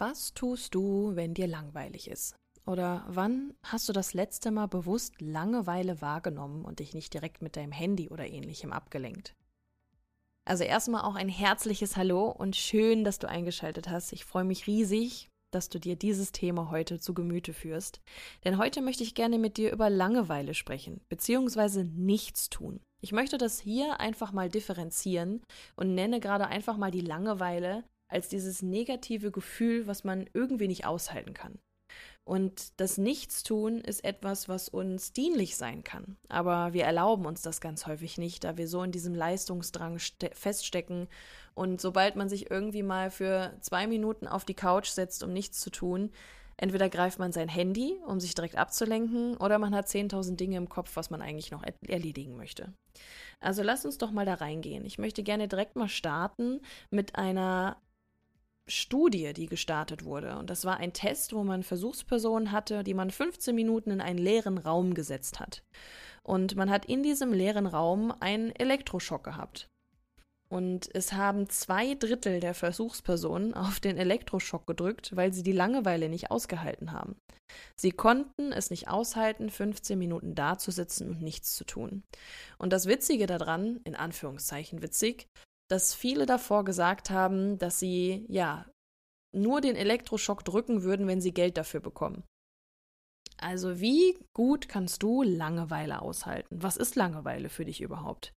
Was tust du, wenn dir langweilig ist? Oder wann hast du das letzte Mal bewusst Langeweile wahrgenommen und dich nicht direkt mit deinem Handy oder ähnlichem abgelenkt? Also erstmal auch ein herzliches Hallo und schön, dass du eingeschaltet hast. Ich freue mich riesig, dass du dir dieses Thema heute zu Gemüte führst. Denn heute möchte ich gerne mit dir über Langeweile sprechen, beziehungsweise nichts tun. Ich möchte das hier einfach mal differenzieren und nenne gerade einfach mal die Langeweile als dieses negative Gefühl, was man irgendwie nicht aushalten kann. Und das Nichtstun ist etwas, was uns dienlich sein kann. Aber wir erlauben uns das ganz häufig nicht, da wir so in diesem Leistungsdrang feststecken. Und sobald man sich irgendwie mal für zwei Minuten auf die Couch setzt, um nichts zu tun, entweder greift man sein Handy, um sich direkt abzulenken, oder man hat 10.000 Dinge im Kopf, was man eigentlich noch erledigen möchte. Also lass uns doch mal da reingehen. Ich möchte gerne direkt mal starten mit einer Studie, die gestartet wurde. Und das war ein Test, wo man Versuchspersonen hatte, die man 15 Minuten in einen leeren Raum gesetzt hat. Und man hat in diesem leeren Raum einen Elektroschock gehabt. Und es haben zwei Drittel der Versuchspersonen auf den Elektroschock gedrückt, weil sie die Langeweile nicht ausgehalten haben. Sie konnten es nicht aushalten, 15 Minuten dazusitzen und nichts zu tun. Und das Witzige daran, in Anführungszeichen witzig, dass viele davor gesagt haben, dass sie ja nur den Elektroschock drücken würden, wenn sie Geld dafür bekommen. Also wie gut kannst du Langeweile aushalten? Was ist Langeweile für dich überhaupt?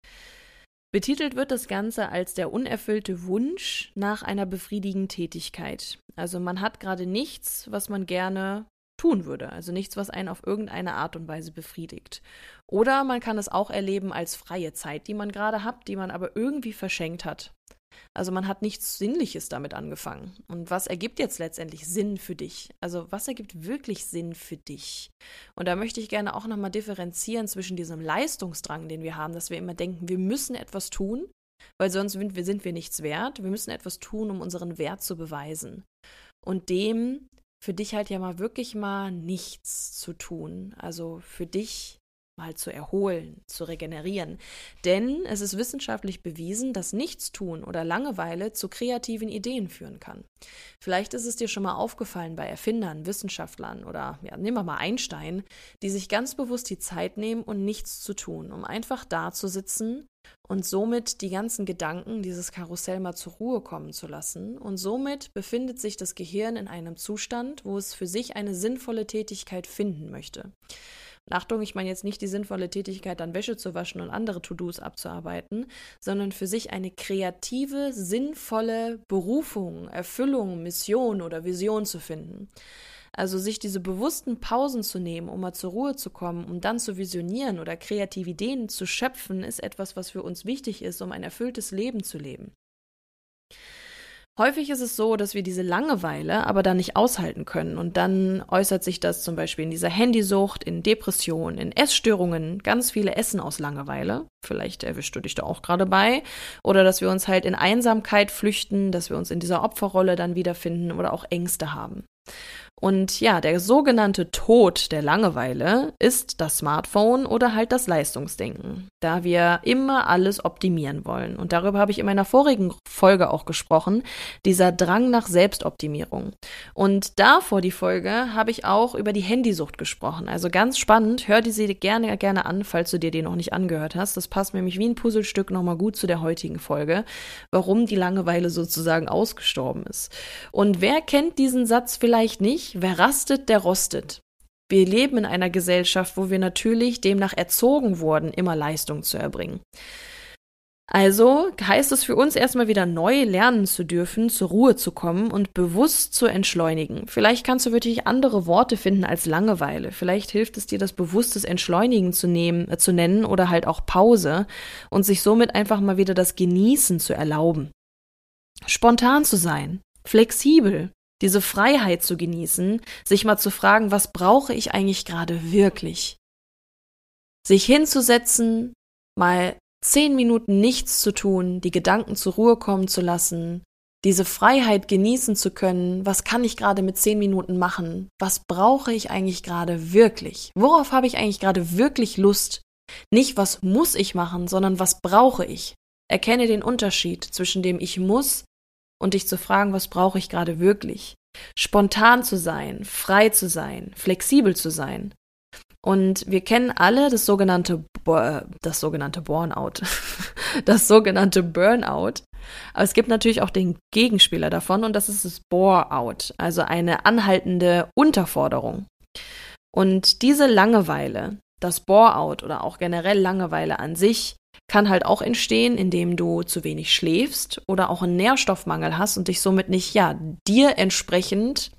Betitelt wird das Ganze als der unerfüllte Wunsch nach einer befriedigenden Tätigkeit. Also man hat gerade nichts, was man gerne tun würde. Also nichts, was einen auf irgendeine Art und Weise befriedigt. Oder man kann es auch erleben als freie Zeit, die man gerade hat, die man aber irgendwie verschenkt hat. Also man hat nichts Sinnliches damit angefangen. Und was ergibt jetzt letztendlich Sinn für dich? Also was ergibt wirklich Sinn für dich? Und da möchte ich gerne auch nochmal differenzieren zwischen diesem Leistungsdrang, den wir haben, dass wir immer denken, wir müssen etwas tun, weil sonst sind wir, sind wir nichts wert. Wir müssen etwas tun, um unseren Wert zu beweisen. Und dem für dich halt ja mal wirklich mal nichts zu tun. Also für dich mal zu erholen, zu regenerieren. Denn es ist wissenschaftlich bewiesen, dass Nichtstun oder Langeweile zu kreativen Ideen führen kann. Vielleicht ist es dir schon mal aufgefallen bei Erfindern, Wissenschaftlern oder ja, nehmen wir mal Einstein, die sich ganz bewusst die Zeit nehmen und nichts zu tun, um einfach da zu sitzen und somit die ganzen Gedanken, dieses Karussell mal zur Ruhe kommen zu lassen. Und somit befindet sich das Gehirn in einem Zustand, wo es für sich eine sinnvolle Tätigkeit finden möchte. Achtung, ich meine jetzt nicht die sinnvolle Tätigkeit, dann Wäsche zu waschen und andere To-Dos abzuarbeiten, sondern für sich eine kreative, sinnvolle Berufung, Erfüllung, Mission oder Vision zu finden. Also sich diese bewussten Pausen zu nehmen, um mal zur Ruhe zu kommen, um dann zu visionieren oder kreative Ideen zu schöpfen, ist etwas, was für uns wichtig ist, um ein erfülltes Leben zu leben. Häufig ist es so, dass wir diese Langeweile aber dann nicht aushalten können und dann äußert sich das zum Beispiel in dieser Handysucht, in Depressionen, in Essstörungen, ganz viele Essen aus Langeweile. Vielleicht erwischst du dich da auch gerade bei. Oder dass wir uns halt in Einsamkeit flüchten, dass wir uns in dieser Opferrolle dann wiederfinden oder auch Ängste haben. Und ja, der sogenannte Tod der Langeweile ist das Smartphone oder halt das Leistungsdenken, da wir immer alles optimieren wollen. Und darüber habe ich in meiner vorigen Folge auch gesprochen, dieser Drang nach Selbstoptimierung. Und davor die Folge habe ich auch über die Handysucht gesprochen. Also ganz spannend, hör die sie gerne, gerne an, falls du dir die noch nicht angehört hast. Das passt nämlich wie ein Puzzlestück nochmal gut zu der heutigen Folge, warum die Langeweile sozusagen ausgestorben ist. Und wer kennt diesen Satz vielleicht nicht? Wer rastet, der rostet. Wir leben in einer Gesellschaft, wo wir natürlich demnach erzogen wurden, immer Leistung zu erbringen. Also heißt es für uns erstmal wieder neu lernen zu dürfen, zur Ruhe zu kommen und bewusst zu entschleunigen. Vielleicht kannst du wirklich andere Worte finden als Langeweile. Vielleicht hilft es dir, das bewusstes Entschleunigen zu nehmen, äh, zu nennen oder halt auch Pause und sich somit einfach mal wieder das Genießen zu erlauben. Spontan zu sein, flexibel, diese Freiheit zu genießen, sich mal zu fragen, was brauche ich eigentlich gerade wirklich? Sich hinzusetzen, mal zehn Minuten nichts zu tun, die Gedanken zur Ruhe kommen zu lassen, diese Freiheit genießen zu können, was kann ich gerade mit zehn Minuten machen, was brauche ich eigentlich gerade wirklich, worauf habe ich eigentlich gerade wirklich Lust, nicht was muss ich machen, sondern was brauche ich. Erkenne den Unterschied zwischen dem ich muss und dich zu fragen, was brauche ich gerade wirklich. Spontan zu sein, frei zu sein, flexibel zu sein. Und wir kennen alle das sogenannte, das sogenannte Burnout, das sogenannte Burnout. Aber es gibt natürlich auch den Gegenspieler davon und das ist das Bore-out, also eine anhaltende Unterforderung. Und diese Langeweile, das Bore-out oder auch generell Langeweile an sich, kann halt auch entstehen, indem du zu wenig schläfst oder auch einen Nährstoffmangel hast und dich somit nicht, ja, dir entsprechend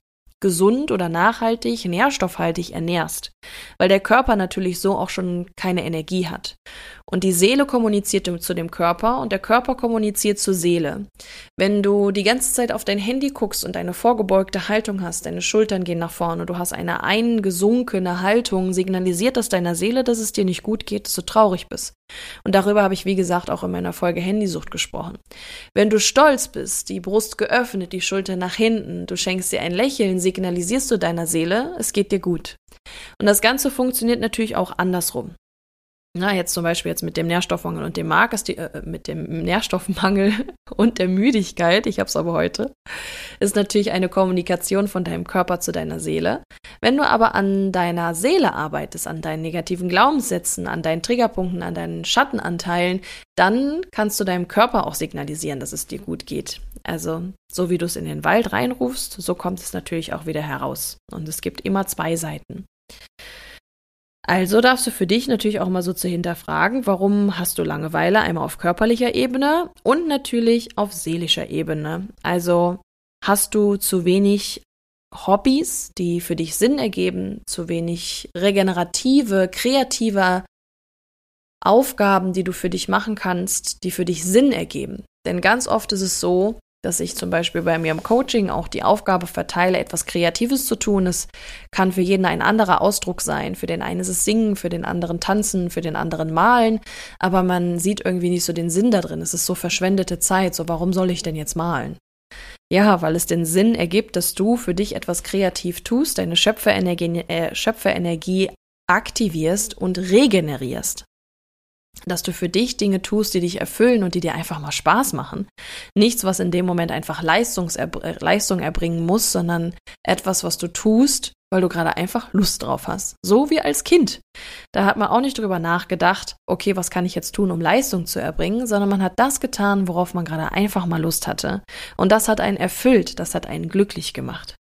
gesund oder nachhaltig, nährstoffhaltig ernährst, weil der Körper natürlich so auch schon keine Energie hat. Und die Seele kommuniziert zu dem Körper und der Körper kommuniziert zur Seele. Wenn du die ganze Zeit auf dein Handy guckst und eine vorgebeugte Haltung hast, deine Schultern gehen nach vorne, du hast eine eingesunkene Haltung, signalisiert das deiner Seele, dass es dir nicht gut geht, dass du traurig bist. Und darüber habe ich, wie gesagt, auch in meiner Folge Handysucht gesprochen. Wenn du stolz bist, die Brust geöffnet, die Schulter nach hinten, du schenkst dir ein Lächeln, signalisierst du deiner Seele, es geht dir gut. Und das Ganze funktioniert natürlich auch andersrum. Na, jetzt zum Beispiel jetzt mit dem Nährstoffmangel und dem Mark ist die, äh, mit dem Nährstoffmangel und der Müdigkeit, ich habe es aber heute, ist natürlich eine Kommunikation von deinem Körper zu deiner Seele. Wenn du aber an deiner Seele arbeitest, an deinen negativen Glaubenssätzen, an deinen Triggerpunkten, an deinen Schattenanteilen, dann kannst du deinem Körper auch signalisieren, dass es dir gut geht. Also, so wie du es in den Wald reinrufst, so kommt es natürlich auch wieder heraus. Und es gibt immer zwei Seiten. Also darfst du für dich natürlich auch mal so zu hinterfragen, warum hast du Langeweile, einmal auf körperlicher Ebene und natürlich auf seelischer Ebene. Also hast du zu wenig Hobbys, die für dich Sinn ergeben, zu wenig regenerative, kreative Aufgaben, die du für dich machen kannst, die für dich Sinn ergeben. Denn ganz oft ist es so, dass ich zum Beispiel bei mir im Coaching auch die Aufgabe verteile, etwas Kreatives zu tun. Es kann für jeden ein anderer Ausdruck sein. Für den einen ist es Singen, für den anderen Tanzen, für den anderen Malen. Aber man sieht irgendwie nicht so den Sinn da drin. Es ist so verschwendete Zeit. So, warum soll ich denn jetzt malen? Ja, weil es den Sinn ergibt, dass du für dich etwas kreativ tust, deine Schöpferenergie, äh, Schöpferenergie aktivierst und regenerierst dass du für dich Dinge tust, die dich erfüllen und die dir einfach mal Spaß machen. Nichts, was in dem Moment einfach Leistungserb äh, Leistung erbringen muss, sondern etwas, was du tust, weil du gerade einfach Lust drauf hast. So wie als Kind. Da hat man auch nicht drüber nachgedacht, okay, was kann ich jetzt tun, um Leistung zu erbringen, sondern man hat das getan, worauf man gerade einfach mal Lust hatte. Und das hat einen erfüllt, das hat einen glücklich gemacht.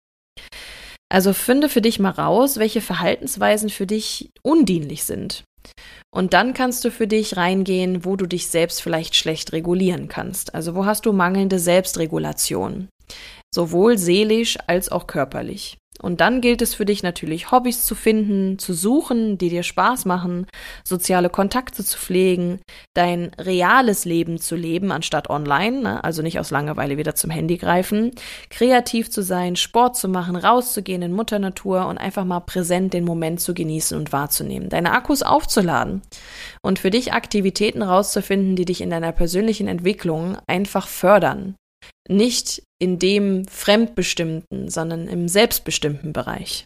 Also finde für dich mal raus, welche Verhaltensweisen für dich undienlich sind. Und dann kannst du für dich reingehen, wo du dich selbst vielleicht schlecht regulieren kannst. Also wo hast du mangelnde Selbstregulation? Sowohl seelisch als auch körperlich. Und dann gilt es für dich natürlich, Hobbys zu finden, zu suchen, die dir Spaß machen, soziale Kontakte zu pflegen, dein reales Leben zu leben, anstatt online, ne? also nicht aus Langeweile wieder zum Handy greifen, kreativ zu sein, Sport zu machen, rauszugehen in Mutter Natur und einfach mal präsent den Moment zu genießen und wahrzunehmen, deine Akkus aufzuladen und für dich Aktivitäten rauszufinden, die dich in deiner persönlichen Entwicklung einfach fördern nicht in dem fremdbestimmten, sondern im selbstbestimmten Bereich.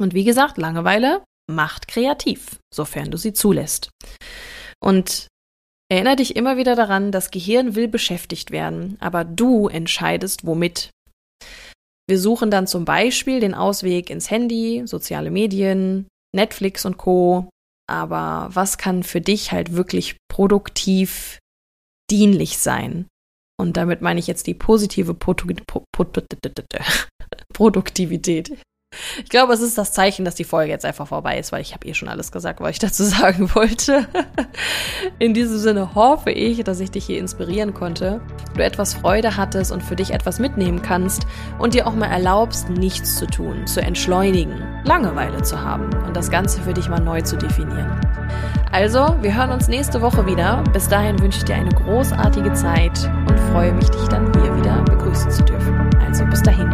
Und wie gesagt, Langeweile macht kreativ, sofern du sie zulässt. Und erinnere dich immer wieder daran, das Gehirn will beschäftigt werden, aber du entscheidest womit. Wir suchen dann zum Beispiel den Ausweg ins Handy, soziale Medien, Netflix und Co. Aber was kann für dich halt wirklich produktiv dienlich sein? Und damit meine ich jetzt die positive Produktivität. Ich glaube, es ist das Zeichen, dass die Folge jetzt einfach vorbei ist, weil ich habe eh schon alles gesagt, was ich dazu sagen wollte. In diesem Sinne hoffe ich, dass ich dich hier inspirieren konnte, du etwas Freude hattest und für dich etwas mitnehmen kannst und dir auch mal erlaubst, nichts zu tun, zu entschleunigen, Langeweile zu haben und das Ganze für dich mal neu zu definieren. Also, wir hören uns nächste Woche wieder. Bis dahin wünsche ich dir eine großartige Zeit und freue mich, dich dann hier wieder begrüßen zu dürfen. Also bis dahin.